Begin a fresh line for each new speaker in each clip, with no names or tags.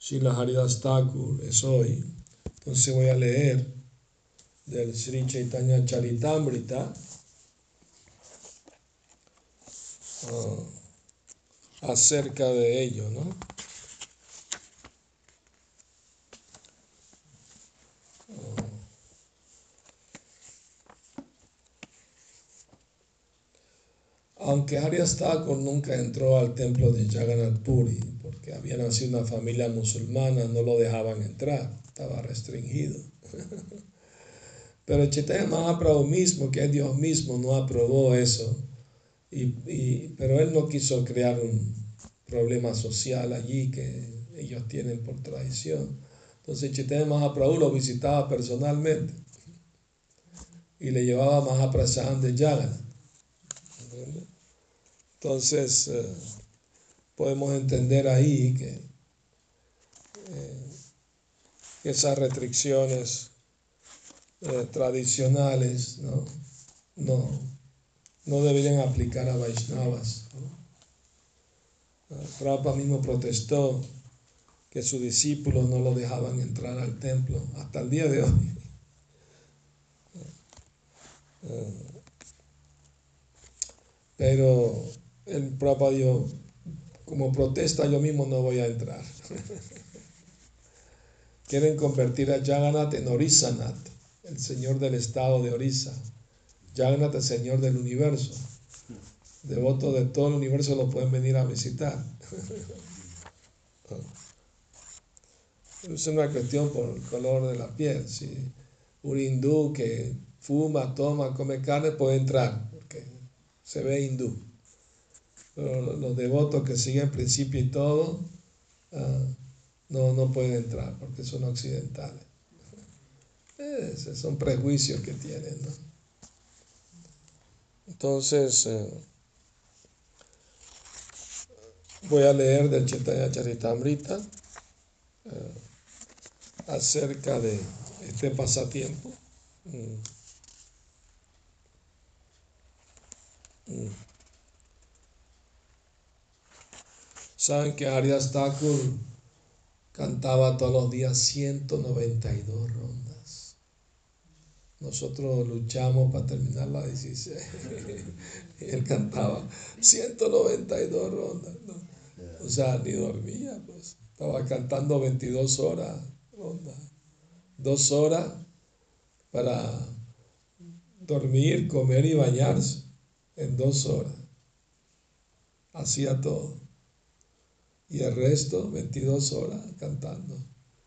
Shila Haridas Thakur es hoy. Entonces voy a leer del Sri Chaitanya Charitamrita uh, acerca de ello, ¿no? Aunque Arias Thakur nunca entró al templo de Jagannath Puri, porque había nacido una familia musulmana, no lo dejaban entrar, estaba restringido. Pero Chaitanya Mahaprabhu mismo, que es Dios mismo, no aprobó eso. Y, pero él no quiso crear un problema social allí que ellos tienen por tradición. Entonces Chaitanya Mahaprabhu lo visitaba personalmente y le llevaba Mahaprasad de Jagannath. Entonces, eh, podemos entender ahí que eh, esas restricciones eh, tradicionales ¿no? No, deberían aplicar a Vaishnavas. Prabhupada mismo protestó que sus discípulos no lo dejaban entrar al templo hasta el día de hoy. Pero el Prabhupada dijo, como protesta yo mismo no voy a entrar. Quieren convertir a Jagannath en Orisanath, el señor del estado de Orisa. Jagannath, el señor del universo. Devotos de todo el universo lo pueden venir a visitar. es una cuestión por el color de la piel. Si un hindú que fuma, toma, come carne puede entrar, porque se ve hindú los devotos que siguen principio y todo, ah, no, no pueden entrar porque son occidentales. Esos son prejuicios que tienen. Entonces, eh, voy a leer del Chaitanya Charitamrita eh, acerca de este pasatiempo. Mm. Mm. Saben que Arias Thakur cantaba todos los días 192 rondas. Nosotros luchamos para terminar la 16. y él cantaba 192 rondas. O sea, ni dormía, pues. Estaba cantando 22 horas, rondas. Dos horas para dormir, comer y bañarse en dos horas. Hacía todo y el resto 22 horas cantando.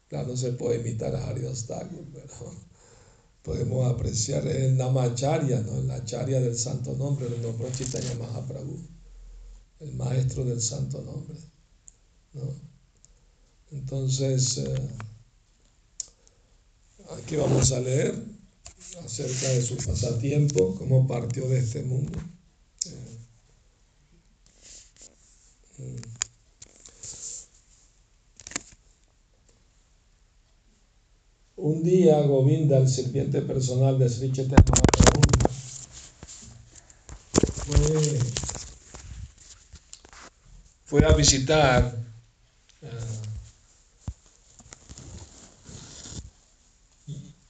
Claro, no se puede imitar a Haridas Thakur, pero podemos apreciar el Namacharya, ¿no? la charia del santo nombre, el nombre Chaitanya Mahaprabhu, el maestro del santo nombre. ¿no? Entonces, eh, aquí vamos a leer acerca de su pasatiempo, cómo partió de este mundo. Eh, mm. Un día Govinda, el sirviente personal de Sri Chaitanya fue, fue a visitar eh,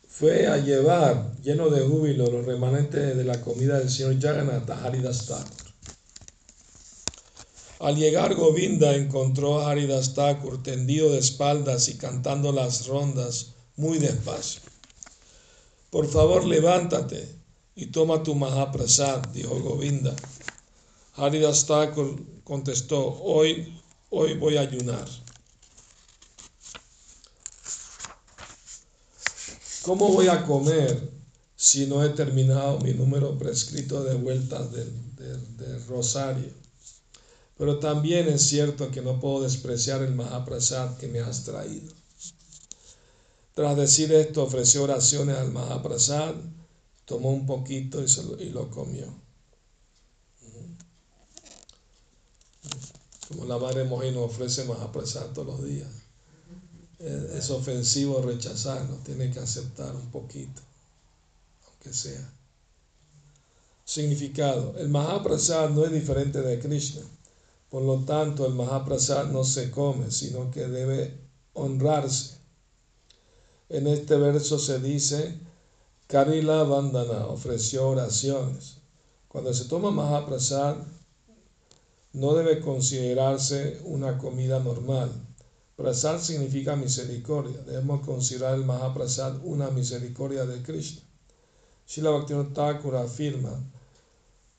fue a llevar lleno de júbilo los remanentes de la comida del señor Jagannath a Haridas Thakur. Al llegar Govinda encontró a Haridas Thakur tendido de espaldas y cantando las rondas muy despacio. Por favor, levántate y toma tu Mahaprasad, dijo Govinda. Haridas Thakur contestó, hoy, hoy voy a ayunar. ¿Cómo voy a comer si no he terminado mi número prescrito de vueltas del, rosario? Pero también es cierto que no puedo despreciar el Mahaprasad que me has traído. Tras decir esto, ofreció oraciones al Mahaprasad, tomó un poquito y, lo, comió. Como la madre Mojino ofrece Mahaprasad todos los días. Es, ofensivo rechazarlo, tiene que aceptar un poquito, aunque sea. Significado. El Mahaprasad no es diferente de Krishna. Por lo tanto, el Mahaprasad no se come, sino que debe honrarse. En este verso se dice, Karila Vandana ofreció oraciones. Cuando se toma Mahaprasad, no debe considerarse una comida normal. Prasad significa misericordia. Debemos considerar el Mahaprasad una misericordia de Krishna. Srila Bhaktivinoda Thakur afirma,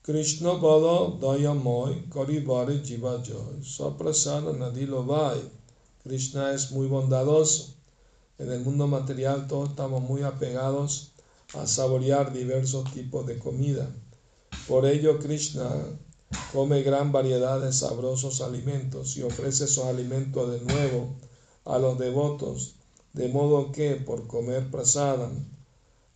Krishna Pada Dayamoy Karibare Jiva Joy Nadilo. Krishna es muy bondadoso. En el mundo material todos estamos muy apegados a saborear diversos tipos de comida. Por ello Krishna come gran variedad de sabrosos alimentos y ofrece esos alimentos de nuevo a los devotos, de modo que por comer prasadam,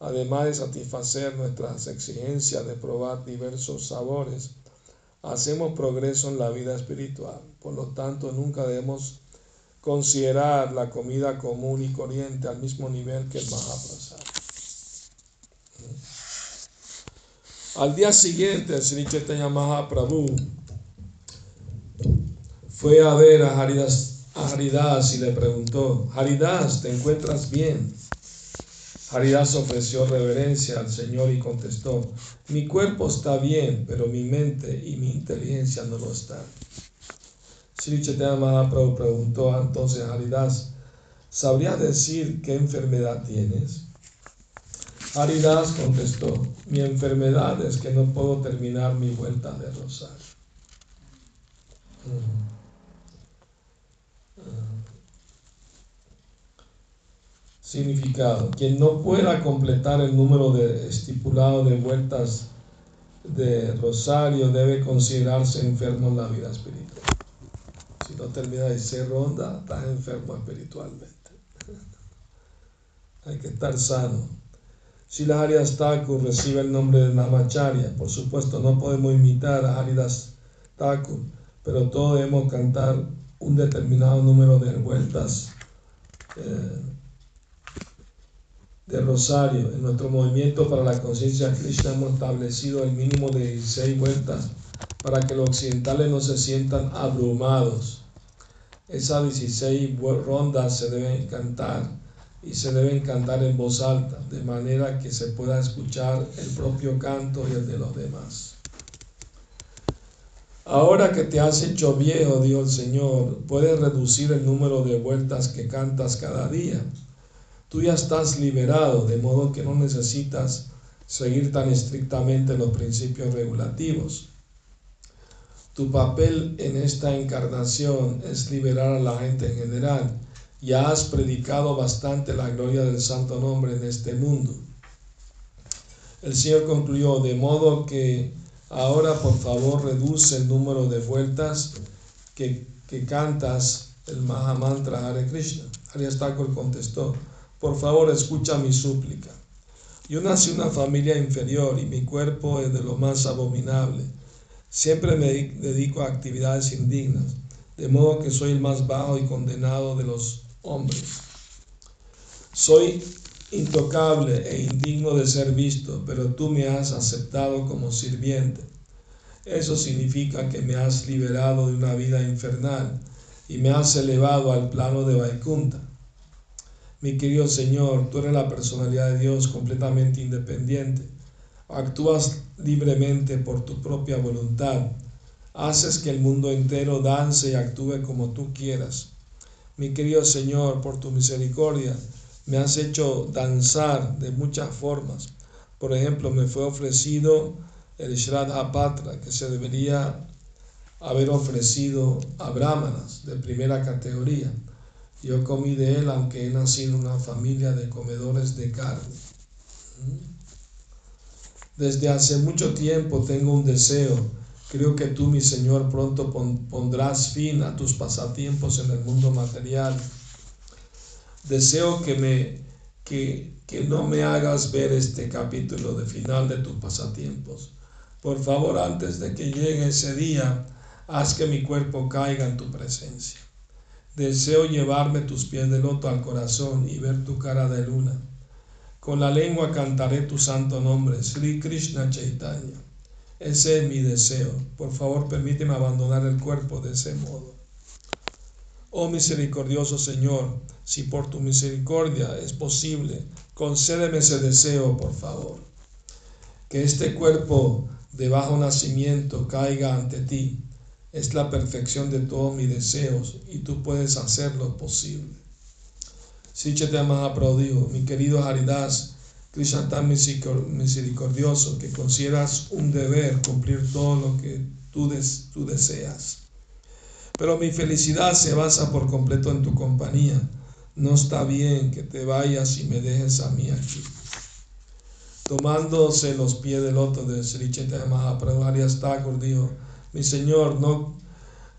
además de satisfacer nuestras exigencias de probar diversos sabores, hacemos progreso en la vida espiritual. Por lo tanto, nunca debemos considerar la comida común y corriente al mismo nivel que el Mahaprasad. Al día siguiente, Sri Chaitanya Mahaprabhu fue a ver Haridas, a Haridas y le preguntó, Haridas, ¿te encuentras bien? Haridas ofreció reverencia al Señor y contestó, mi cuerpo está bien, pero mi mente y mi inteligencia no lo están. Sri Chaitanya Mahaprabhu preguntó entonces a Haridas, ¿sabrías decir qué enfermedad tienes? Haridas contestó, mi enfermedad es que no puedo terminar mi vuelta de rosario. Significado, quien no pueda completar el número de estipulado de vueltas de rosario debe considerarse enfermo en la vida espiritual. Si no termina de ser ronda, estás enfermo espiritualmente. Hay que estar sano. Si la Haridas Thakur recibe el nombre de Namacharya, por supuesto no podemos imitar a Haridas Thakur, pero todos debemos cantar un determinado número de vueltas eh, de rosario. En nuestro movimiento para la conciencia Krishna hemos establecido el mínimo de 16 vueltas para que los occidentales no se sientan abrumados. Esas 16 rondas se deben cantar y se deben cantar en voz alta, de manera que se pueda escuchar el propio canto y el de los demás. Ahora que te has hecho viejo, dijo el Señor, puedes reducir el número de vueltas que cantas cada día. Tú ya estás liberado, de modo que no necesitas seguir tan estrictamente los principios regulativos. Tu papel en esta encarnación es liberar a la gente en general ya has predicado bastante la gloria del santo nombre en este mundo. El Señor concluyó, de modo que ahora por favor reduce el número de vueltas que, cantas el Mahamantra Hare Krishna. Thakur contestó, por favor escucha mi súplica. Yo nací en una familia inferior y mi cuerpo es de lo más abominable. Siempre me dedico a actividades indignas, de modo que soy el más bajo y condenado de los hombres. Soy intocable e indigno de ser visto, pero tú me has aceptado como sirviente. Eso significa que me has liberado de una vida infernal y me has elevado al plano de Vaikunta. Mi querido Señor, tú eres la personalidad de Dios completamente independiente. Actúas libremente por tu propia voluntad. Haces que el mundo entero dance y actúe como tú quieras. Mi querido Señor, por tu misericordia, me has hecho danzar de muchas formas. Por ejemplo, me fue ofrecido el Shraddha Patra, que se debería haber ofrecido a brahmanas de primera categoría. Yo comí de él, aunque he nacido en una familia de comedores de carne. Desde hace mucho tiempo tengo un deseo Creo que tú, mi Señor, pronto pondrás fin a tus pasatiempos en el mundo material. Deseo que, me, que, que no me hagas ver este capítulo de final de tus pasatiempos. Por favor, antes de que llegue ese día, haz que mi cuerpo caiga en tu presencia. Deseo llevarme tus pies de loto al corazón y ver tu cara de luna. Con la lengua cantaré tu santo nombre, Sri Krishna Chaitanya. Ese es mi deseo. Por favor, permíteme abandonar el cuerpo de ese modo. Oh misericordioso Señor, si por tu misericordia es posible, concédeme ese deseo, por favor. Que este cuerpo de bajo nacimiento caiga ante ti. Es la perfección de todos mis deseos y tú puedes hacerlo posible. Sichete Mahaprabhu mi querido Haridas, Krishna tan misericordioso que consideras un deber cumplir todo lo que tú, tú deseas. Pero mi felicidad se basa por completo en tu compañía. No está bien que te vayas y me dejes a mí aquí. Tomándose los pies del loto de Sri Chaitanya Arias Thakur mi Señor, no,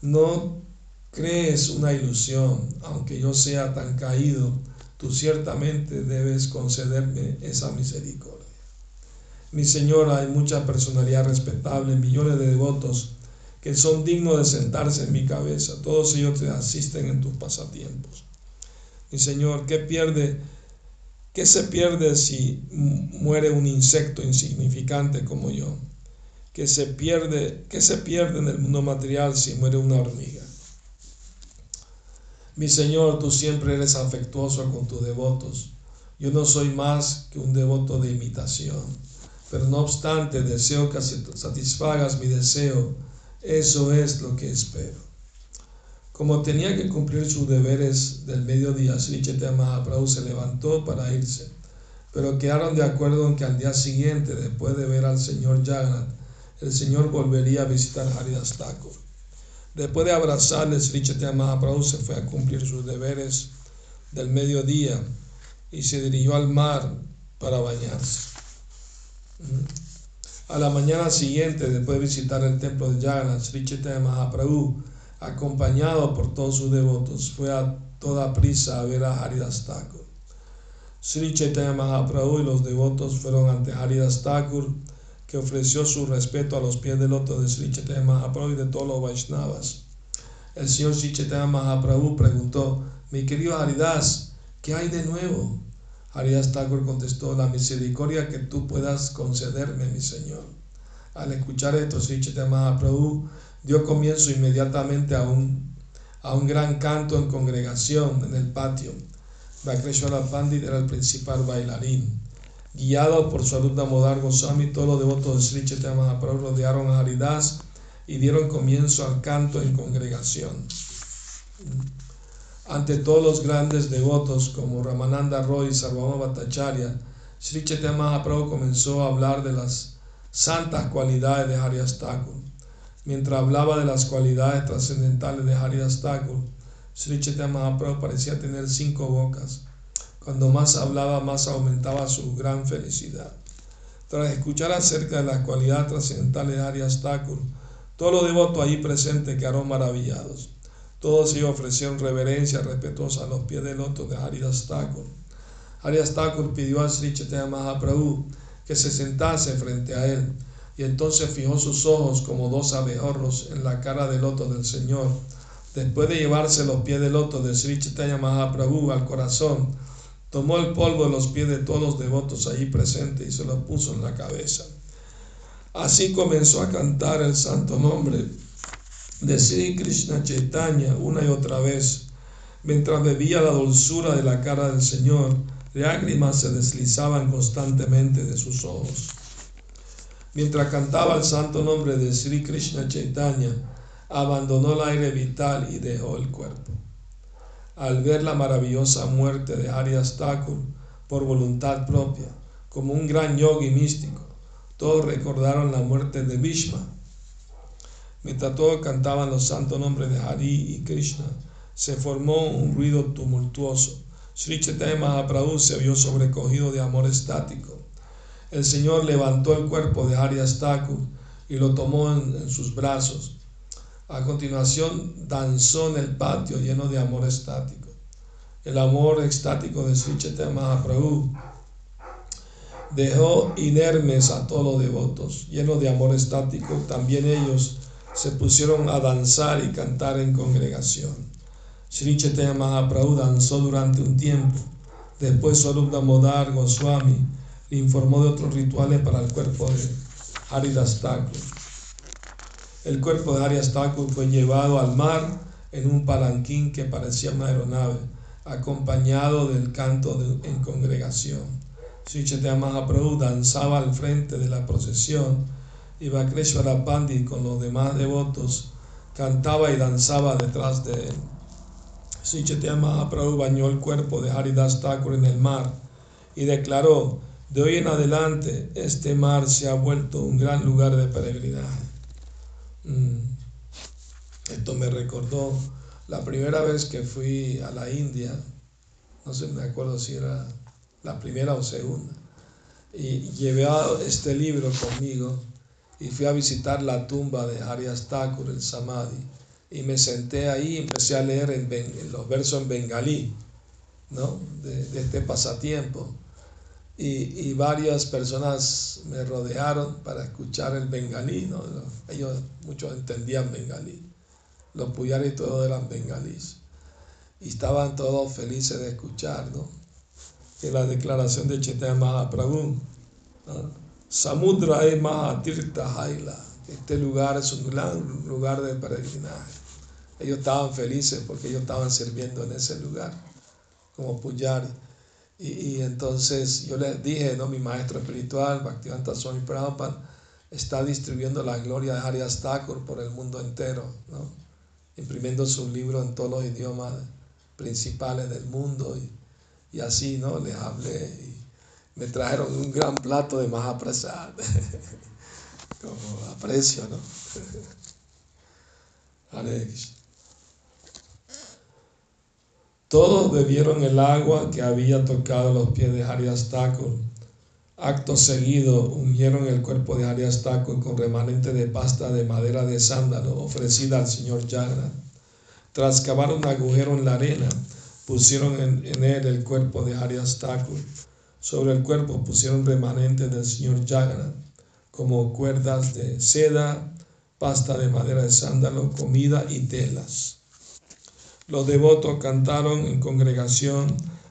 no crees una ilusión, aunque yo sea tan caído, tú ciertamente debes concederme esa misericordia. Mi Señor, hay mucha personalidad respetable, millones de devotos que son dignos de sentarse en mi cabeza. Todos ellos te asisten en tus pasatiempos. Mi Señor, ¿qué pierde? ¿Qué se pierde si muere un insecto insignificante como yo? ¿Qué se pierde, qué se pierde en el mundo material si muere una hormiga? Mi Señor, tú siempre eres afectuoso con tus devotos. Yo no soy más que un devoto de imitación, pero no obstante deseo que satisfagas mi deseo eso es lo que espero. Como tenía que cumplir sus deberes del mediodía, Sri Mahaprabhu se levantó para irse, pero quedaron de acuerdo en que al día siguiente, después de ver al señor Jagannath, el señor volvería a visitar Haridas Thakur. Después de abrazarle, Sri Chaitanya Mahaprabhu se fue a cumplir sus deberes del mediodía y se dirigió al mar para bañarse. A la mañana siguiente, después de visitar el templo de Jagannath, Sri Chaitanya Mahaprabhu, acompañado por todos sus devotos, fue a toda prisa a ver a Haridas Thakur. Sri Chaitanya Mahaprabhu y los devotos fueron ante Haridas Thakur, que ofreció su respeto a los pies del loto de Sri Chaitanya Mahaprabhu y de todos los Vaishnavas. El señor Sri Chaitanya Mahaprabhu preguntó, mi querido Haridas, ¿qué hay de nuevo? Arias Thakur contestó, la misericordia que tú puedas concederme, mi Señor. Al escuchar esto, Sri Chaitanya Mahaprabhu dio comienzo inmediatamente a un, a un gran canto en congregación en el patio. Vakreshwara Pandit era el principal bailarín. Guiado por su alumna Modar Goswami, todos los devotos de Sri Chaitanya Mahaprabhu rodearon a Haridas y dieron comienzo al canto en congregación ante todos los grandes devotos como Ramananda Roy y Sarvama Bhattacharya, Sri Chaitanya comenzó a hablar de las santas cualidades de Haridas Thakur. Mientras hablaba de las cualidades trascendentales de Haridas Thakur, Sri Chaitanya Mahaprabhu parecía tener cinco bocas. Cuando más hablaba, más aumentaba su gran felicidad. Tras escuchar acerca de las cualidades trascendentales de Haridas Thakur, todos los devotos allí presentes quedaron maravillados. Todos ellos ofrecieron reverencia respetuosa a los pies del loto de Haridas Thakur. Haridas Thakur pidió a Sri Chaitanya Mahaprabhu que se sentase frente a él y entonces fijó sus ojos como dos abejorros en la cara del loto del Señor. Después de llevarse los pies del loto de Sri Chaitanya Mahaprabhu al corazón, tomó el polvo de los pies de todos los devotos allí presentes y se lo puso en la cabeza. Así comenzó a cantar el santo nombre de Sri Krishna Chaitanya una y otra vez. Mientras bebía la dulzura de la cara del Señor, lágrimas se deslizaban constantemente de sus ojos. Mientras cantaba el santo nombre de Sri Krishna Chaitanya, abandonó el aire vital y dejó el cuerpo. Al ver la maravillosa muerte de Arias Thakur por voluntad propia, como un gran yogi místico, todos recordaron la muerte de Bhishma Mientras todos cantaban los santos nombres de Hari y Krishna, se formó un ruido tumultuoso. Sri Chaitanya Mahaprabhu se vio sobrecogido de amor estático. El Señor levantó el cuerpo de Hari Thakur y lo tomó en, sus brazos. A continuación danzó en el patio lleno de amor estático. El amor estático de Sri Chaitanya Mahaprabhu dejó inermes a todos los devotos, llenos de amor estático. También ellos se pusieron a danzar y cantar en congregación. Sri Chaitanya Mahaprabhu danzó durante un tiempo. Después Swarup Modar Goswami le informó de otros rituales para el cuerpo de Haridas Thakur. El cuerpo de Haridas Thakur fue llevado al mar en un palanquín que parecía una aeronave, acompañado del canto en congregación. Sri Mahaprabhu danzaba al frente de la procesión y Vakreshwara Pandit con los demás devotos cantaba y danzaba detrás de él. Sri Mahaprabhu bañó el cuerpo de Haridas Thakur en el mar y declaró, de hoy en adelante este mar se ha vuelto un gran lugar de peregrinaje. Mm. Esto me recordó la primera vez que fui a la India, no sé, me acuerdo si era la primera o segunda, y llevé este libro conmigo y fui a visitar la tumba de Arias Thakur, el Samadhi, y me senté ahí y empecé a leer en, los versos en bengalí, ¿no? de, este pasatiempo. Y, y, varias personas me rodearon para escuchar el bengalí, ¿no? ellos muchos entendían bengalí, los puyaris todos eran bengalíes, y estaban todos felices de escuchar, ¿no? que la declaración de Chaitanya Mahaprabhu, Samudra e Mahatirtha Haila. Este lugar es un gran lugar de peregrinaje. Ellos estaban felices porque ellos estaban sirviendo en ese lugar como puyari. Y, entonces yo les dije, ¿no? mi maestro espiritual, Bhaktivedanta Swami Prabhupada, está distribuyendo la gloria de Harias Thakur por el mundo entero, ¿no? imprimiendo su libro en todos los idiomas principales del mundo. Y, y así ¿no? les hablé me trajeron un gran plato de Mahaprasad, como aprecio, ¿no? Todos bebieron el agua que había tocado los pies de Harias Thakur. Acto seguido ungieron el cuerpo de Harias Thakur con remanente de pasta de madera de sándalo ofrecida al señor Jagannath. Tras cavar un agujero en la arena, pusieron en, en él el cuerpo de Harias Thakur sobre el cuerpo pusieron remanentes del señor Jagannath, como cuerdas de seda, pasta de madera de sándalo, comida y telas. Los devotos cantaron en congregación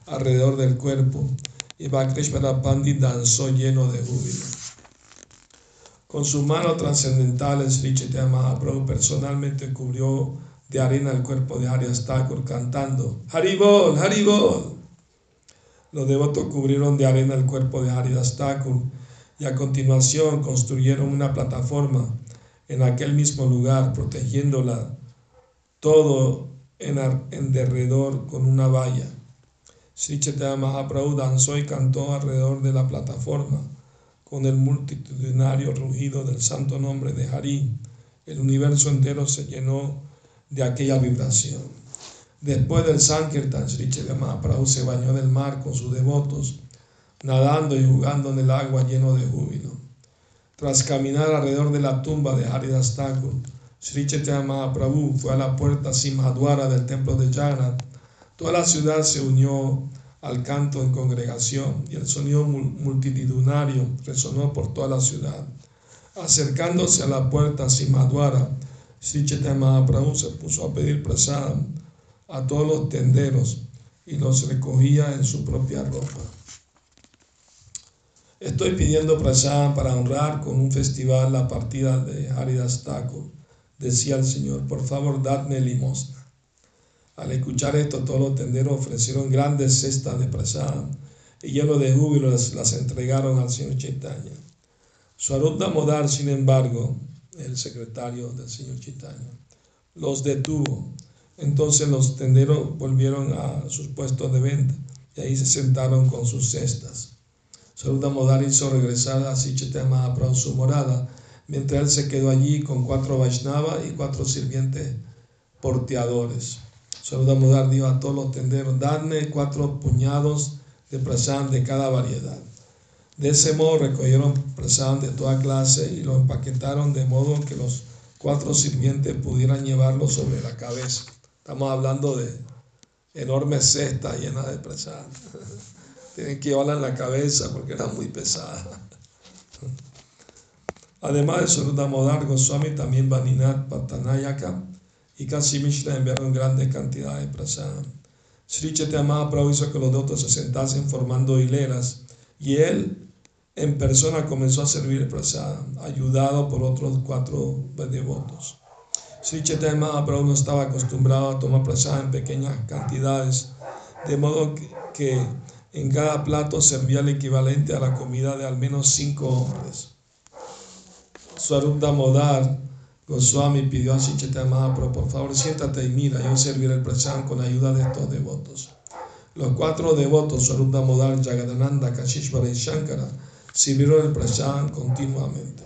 alrededor del cuerpo y Bhaktivinoda Pandit danzó lleno de júbilo. Con sus manos trascendentales, Sri Chaitanya Mahaprabhu personalmente cubrió de arena el cuerpo de Arias Thakur cantando Haribol, Haribol. Los devotos cubrieron de arena el cuerpo de Haridas Thakur y a continuación construyeron una plataforma en aquel mismo lugar, protegiéndola todo en, derredor con una valla. Sri Chaitanya danzó y cantó alrededor de la plataforma con el multitudinario rugido del santo nombre de Hari. El universo entero se llenó de aquella vibración. Después del Sankirtan, Sri Chaitanya se bañó en el mar con sus devotos, nadando y jugando en el agua lleno de júbilo. Tras caminar alrededor de la tumba de Haridas Thakur, Sri Chaitanya Mahaprabhu fue a la puerta Simhadwara del templo de Jagannath. Toda la ciudad se unió al canto en congregación y el sonido multitudinario resonó por toda la ciudad. Acercándose a la puerta Simhadwara, Sri Chaitanya Mahaprabhu se puso a pedir prasad a todos los tenderos y los recogía en su propia ropa. Estoy pidiendo prasad para honrar con un festival la partida de Haridas Thakur. Decía el Señor, por favor, dadme limosna. Al escuchar esto, todos los tenderos ofrecieron grandes cestas de prasad y lleno de júbilo las, entregaron al Señor Chaitanya. Swarup Damodar, sin embargo, el secretario del Señor Chaitanya, los detuvo entonces los tenderos volvieron a sus puestos de venta y ahí se sentaron con sus cestas. Saluda Modar hizo regresar a Sichetama a su morada, mientras él se quedó allí con cuatro Vaishnava y cuatro sirvientes porteadores. Saluda Modar dijo a todos los tenderos, dadme cuatro puñados de prasad de cada variedad. De ese modo recogieron prasad de toda clase y lo empaquetaron de modo que los cuatro sirvientes pudieran llevarlo sobre la cabeza. Estamos hablando de enormes cestas llenas de presa. Tienen que llevarla en la cabeza porque era muy pesada. Además de Surudamodar Goswami, también Vaninat Patanayaka y Kasi Mishra enviaron grandes cantidades de prasad. Sri Chaitanya hizo que los devotos se sentasen formando hileras y él en persona comenzó a servir prasad, ayudado por otros cuatro devotos. Sri Chaitanya Mahaprabhu no estaba acostumbrado a tomar prasad en pequeñas cantidades, de modo que, en cada plato servía el equivalente a la comida de al menos cinco hombres. Swarup Damodar Goswami pidió a Sri Chaitanya Mahaprabhu, por favor siéntate y mira, yo serviré el prasad con ayuda de estos devotos. Los cuatro devotos, Swarup Damodar, Jagadananda, Kashishvara y Shankara, sirvieron el prasad continuamente.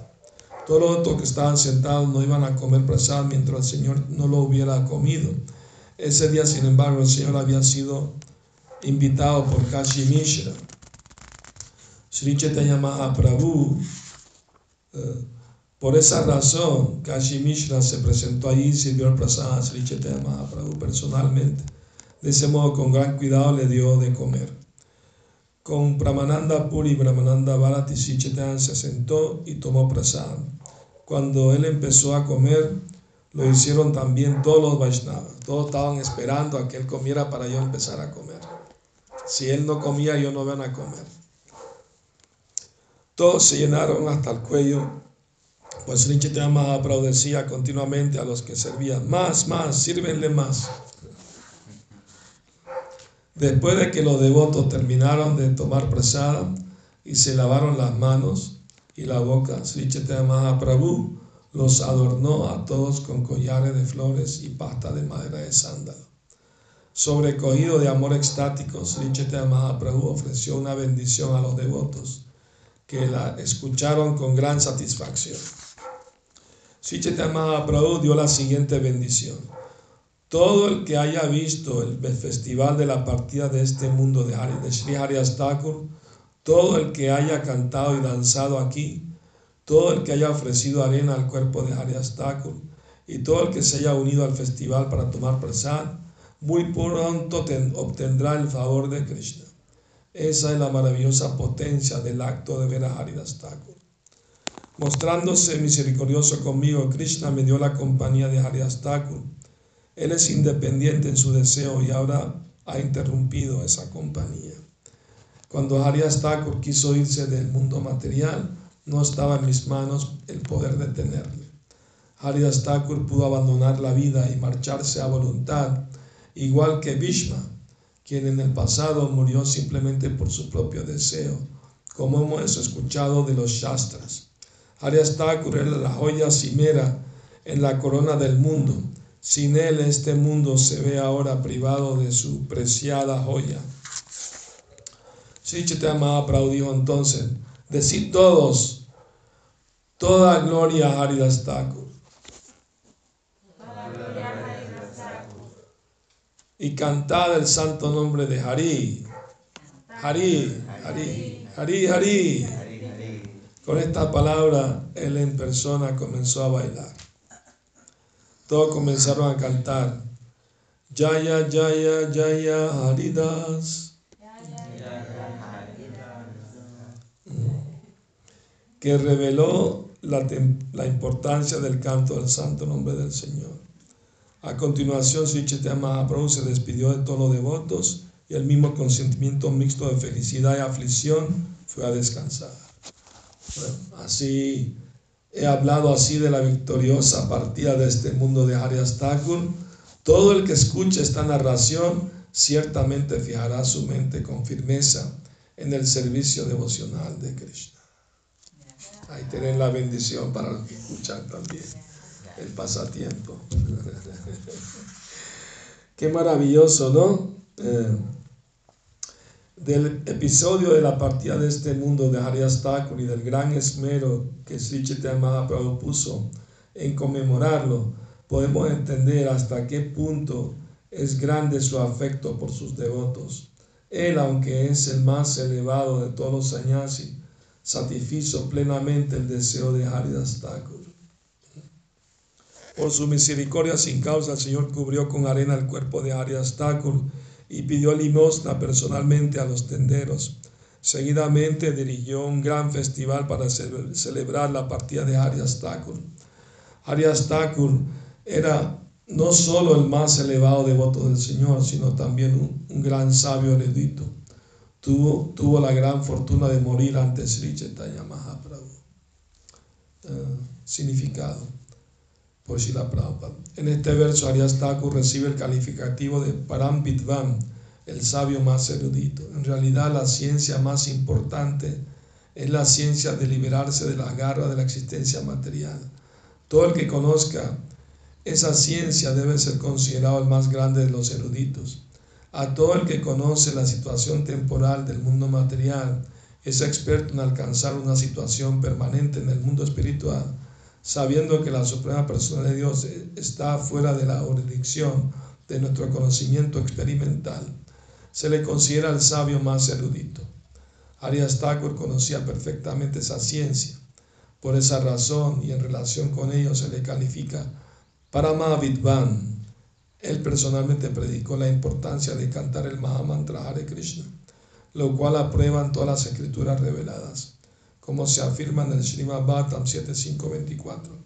Todos los otros que estaban sentados no iban a comer prasad mientras el Señor no lo hubiera comido. Ese día, sin embargo, el Señor había sido invitado por Kashi Mishra. Sri Chaitanya Mahaprabhu, eh, por esa razón, Kashi Mishra se presentó allí y sirvió el prasad Sri Chaitanya Mahaprabhu personalmente. De ese modo, con gran cuidado, le dio de comer. Con Brahmananda Puri Brahmananda Bharati Sri Chaitanya se sentó y tomó prasad. Cuando él empezó a comer, lo hicieron también todos los Vaishnavas. Todos estaban esperando a que él comiera para yo empezar a comer. Si él no comía, yo no ven a comer. Todos se llenaron hasta el cuello, pues Sri Chaitanya decía continuamente a los que servían, más, más, sírvenle más. Después de que los devotos terminaron de tomar presada y se lavaron las manos, y la boca. Sri Chaitanya los adornó a todos con collares de flores y pasta de madera de sándalo. Sobrecogido de amor extático, Sri Chaitanya ofreció una bendición a los devotos que la escucharon con gran satisfacción. Mahaprabhu dio la siguiente bendición. Todo el que haya visto el festival de la partida de este mundo de, Hari, de Sri todo el que haya cantado y danzado aquí, todo el que haya ofrecido arena al cuerpo de Harias Thakur y todo el que se haya unido al festival para tomar prasad, muy pronto obtendrá el favor de Krishna. Esa es la maravillosa potencia del acto de ver a Haridas Thakur. Mostrándose misericordioso conmigo, Krishna me dio la compañía de Haridas Thakur. Él es independiente en su deseo y ahora ha interrumpido esa compañía. Cuando Arias Thakur quiso irse del mundo material, no estaba en mis manos el poder detenerle. Thakur pudo abandonar la vida y marcharse a voluntad, igual que Bhishma, quien en el pasado murió simplemente por su propio deseo, como hemos escuchado de los Shastras. Arias Thakur la joya cimera en la corona del mundo. Sin él este mundo se ve ahora privado de su preciada joya. Sri Chaitanya Mahaprabhu dijo entonces, decid todos, toda gloria a Haridas Thakur. Y cantad el santo nombre de Hari. Hari, Hari, Hari, Hari. Con esta palabra, él en persona comenzó a bailar. Todos comenzaron a cantar. Jaya, Jaya, Jaya, Haridas que reveló la, importancia del canto del santo nombre del Señor. A continuación, Sri Chaitanya Mahaprabhu se despidió de todos los devotos y el mismo consentimiento mixto de felicidad y aflicción fue a descansar. Así he hablado así de la victoriosa partida de este mundo de Arias Thakur. Todo el que escuche esta narración ciertamente fijará su mente con firmeza en el servicio devocional de Krishna. Ahí tienen la bendición para los que escuchan también. El pasatiempo. Qué maravilloso, ¿no? Eh, del episodio de la partida de este mundo de Harias Thakur y del gran esmero que Sri Chaitanya puso en conmemorarlo, podemos entender hasta qué punto es grande su afecto por sus devotos. Él, aunque es el más elevado de todos los sannyasis, satisfizo plenamente el deseo de Haridas Thakur. Por su misericordia sin causa, el Señor cubrió con arena el cuerpo de Haridas Thakur y pidió limosna personalmente a los tenderos. Seguidamente dirigió un gran festival para celebrar la partida de Haridas Thakur. Haridas Thakur era no solo el más elevado devoto del Señor, sino también un, gran sabio erudito tuvo, la gran fortuna de morir antes Sri Chaitanya Mahaprabhu. Eh, significado. Por Prabhupada. En este verso Arias Thakur recibe el calificativo de Parambitvam, el sabio más erudito. En realidad la ciencia más importante es la ciencia de liberarse de las garras de la existencia material. Todo el que conozca esa ciencia debe ser considerado el más grande de los eruditos. A todo el que conoce la situación temporal del mundo material es experto en alcanzar una situación permanente en el mundo espiritual, sabiendo que la Suprema Persona de Dios está fuera de la jurisdicción de nuestro conocimiento experimental. Se le considera el sabio más erudito. Arias Thakur conocía perfectamente esa ciencia. Por esa razón y en relación con ello se le califica Paramavidvan. Él personalmente predicó la importancia de cantar el Mahamantra Hare Krishna, lo cual aprueban todas las escrituras reveladas, como se afirma en el Srimad Bhattam 7524.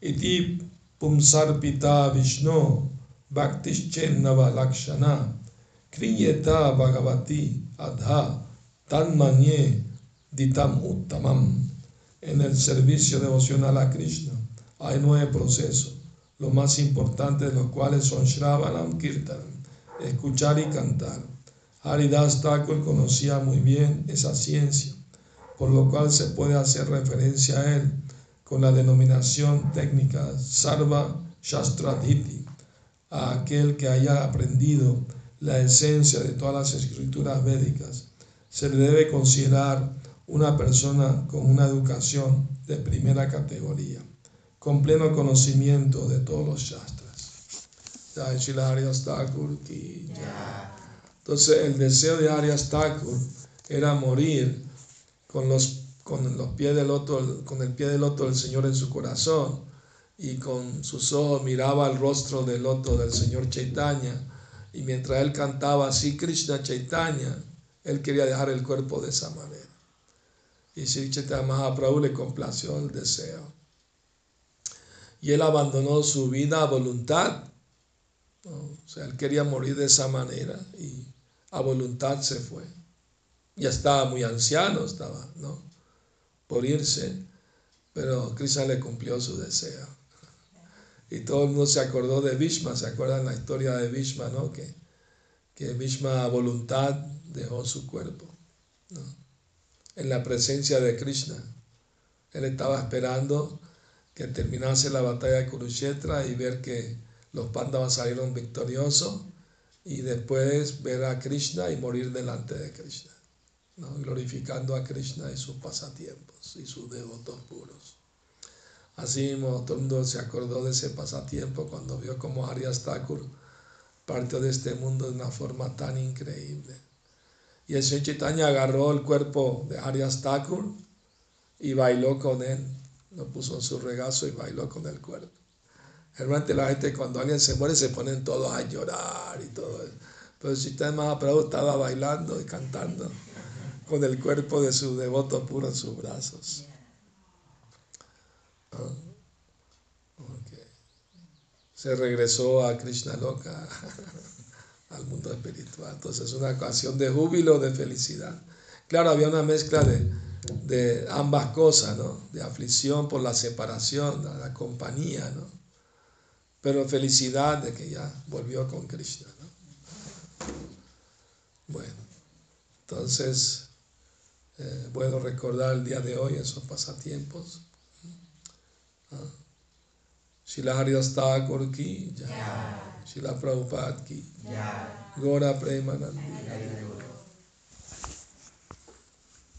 Iti pumsarpita Vishnu bhaktishchenava lakshana kriyeta bhagavati adha tanmanye ditam uttamam. En el servicio devocional a Krishna hay nueve procesos los más importantes de los cuales son Shravanam Kirtan, escuchar y cantar. Haridas Thakur conocía muy bien esa ciencia, por lo cual se puede hacer referencia a él con la denominación técnica Sarva Shastradhiti, a aquel que haya aprendido la esencia de todas las escrituras védicas. Se le debe considerar una persona con una educación de primera categoría con pleno conocimiento de todos los shastras. Entonces el deseo de Arias Thakur era morir con los, con los pies del loto, con el pie del loto del Señor en su corazón y con sus ojos miraba el rostro del loto del Señor Chaitanya y mientras él cantaba así Krishna Chaitanya, él quería dejar el cuerpo de esa manera. Y Sri Chaitanya Mahaprabhu le complació el deseo y él abandonó su vida a voluntad. O sea, él quería morir de esa manera y a voluntad se fue. Ya estaba muy anciano, estaba, ¿no? Por irse, pero Krishna le cumplió su deseo. Y todo el mundo se acordó de Vishma, ¿se acuerdan la historia de Vishma, no? Que, que voluntad dejó su cuerpo, ¿no? En la presencia de Krishna. Él estaba esperando que terminase la batalla de Kurukshetra y ver que los Pandavas salieron victoriosos y después ver a Krishna y morir delante de Krishna, glorificando a Krishna y sus pasatiempos y sus devotos puros. Así mismo todo el mundo se acordó de ese pasatiempo cuando vio como Arias Thakur partió de este mundo de una forma tan increíble. Y el Señor Chaitanya agarró el cuerpo de Arias Thakur y bailó con él lo puso en su regazo y bailó con el cuerpo. Realmente la gente cuando alguien se muere se ponen todos a llorar y todo eso. Pero el sistema Mahaprabhu estaba bailando y cantando con el cuerpo de su devoto puro en sus brazos. Ah, se regresó a Krishna Loka, al mundo espiritual. Entonces es una ocasión de júbilo, de felicidad. Claro, había una mezcla de, de ambas cosas, ¿no? De aflicción por la separación, la compañía, ¿no? Pero felicidad de que ya volvió con Krishna, ¿no? Bueno, entonces, eh, bueno recordar el día de hoy esos pasatiempos. ¿Ah? Shila Haridas Thakur ki, Shila Prabhupada ki, Gora Premanandi